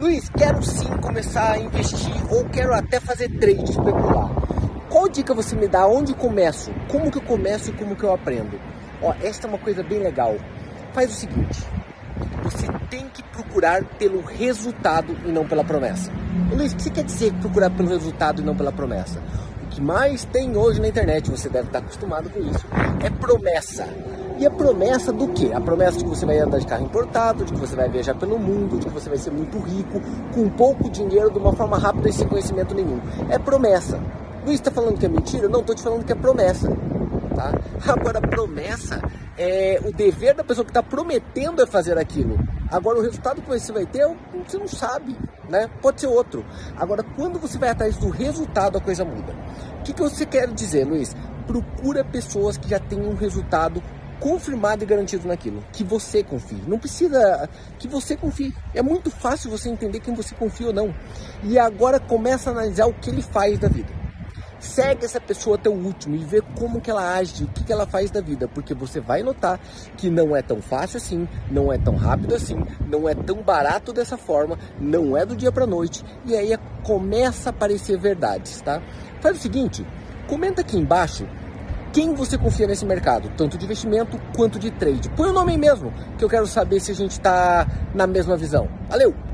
Luiz, quero sim começar a investir ou quero até fazer trade, especular. Qual dica você me dá? Onde começo? Como que eu começo e como que eu aprendo? Ó, esta é uma coisa bem legal. Faz o seguinte, você tem que procurar pelo resultado e não pela promessa. Luiz, o que você quer dizer procurar pelo resultado e não pela promessa? Que mais tem hoje na internet, você deve estar acostumado com isso, é promessa. E a promessa do quê? A promessa de que você vai andar de carro importado, de que você vai viajar pelo mundo, de que você vai ser muito rico, com pouco dinheiro, de uma forma rápida e sem conhecimento nenhum. É promessa. Luiz está falando que é mentira? Não, estou te falando que é promessa. Tá? Agora, promessa é o dever da pessoa que está prometendo é fazer aquilo. Agora, o resultado que você vai ter, você não sabe, né? Pode ser outro. Agora, quando você vai atrás do resultado, a coisa muda. O que, que você quer dizer, Luiz? Procura pessoas que já têm um resultado confirmado e garantido naquilo. Que você confie. Não precisa que você confie. É muito fácil você entender quem você confia ou não. E agora começa a analisar o que ele faz da vida. Segue essa pessoa até o último e vê como que ela age, o que, que ela faz da vida, porque você vai notar que não é tão fácil assim, não é tão rápido assim, não é tão barato dessa forma, não é do dia para noite e aí começa a aparecer verdades, tá? Faz o seguinte, comenta aqui embaixo quem você confia nesse mercado, tanto de investimento quanto de trade. Põe o nome aí mesmo, que eu quero saber se a gente está na mesma visão. Valeu!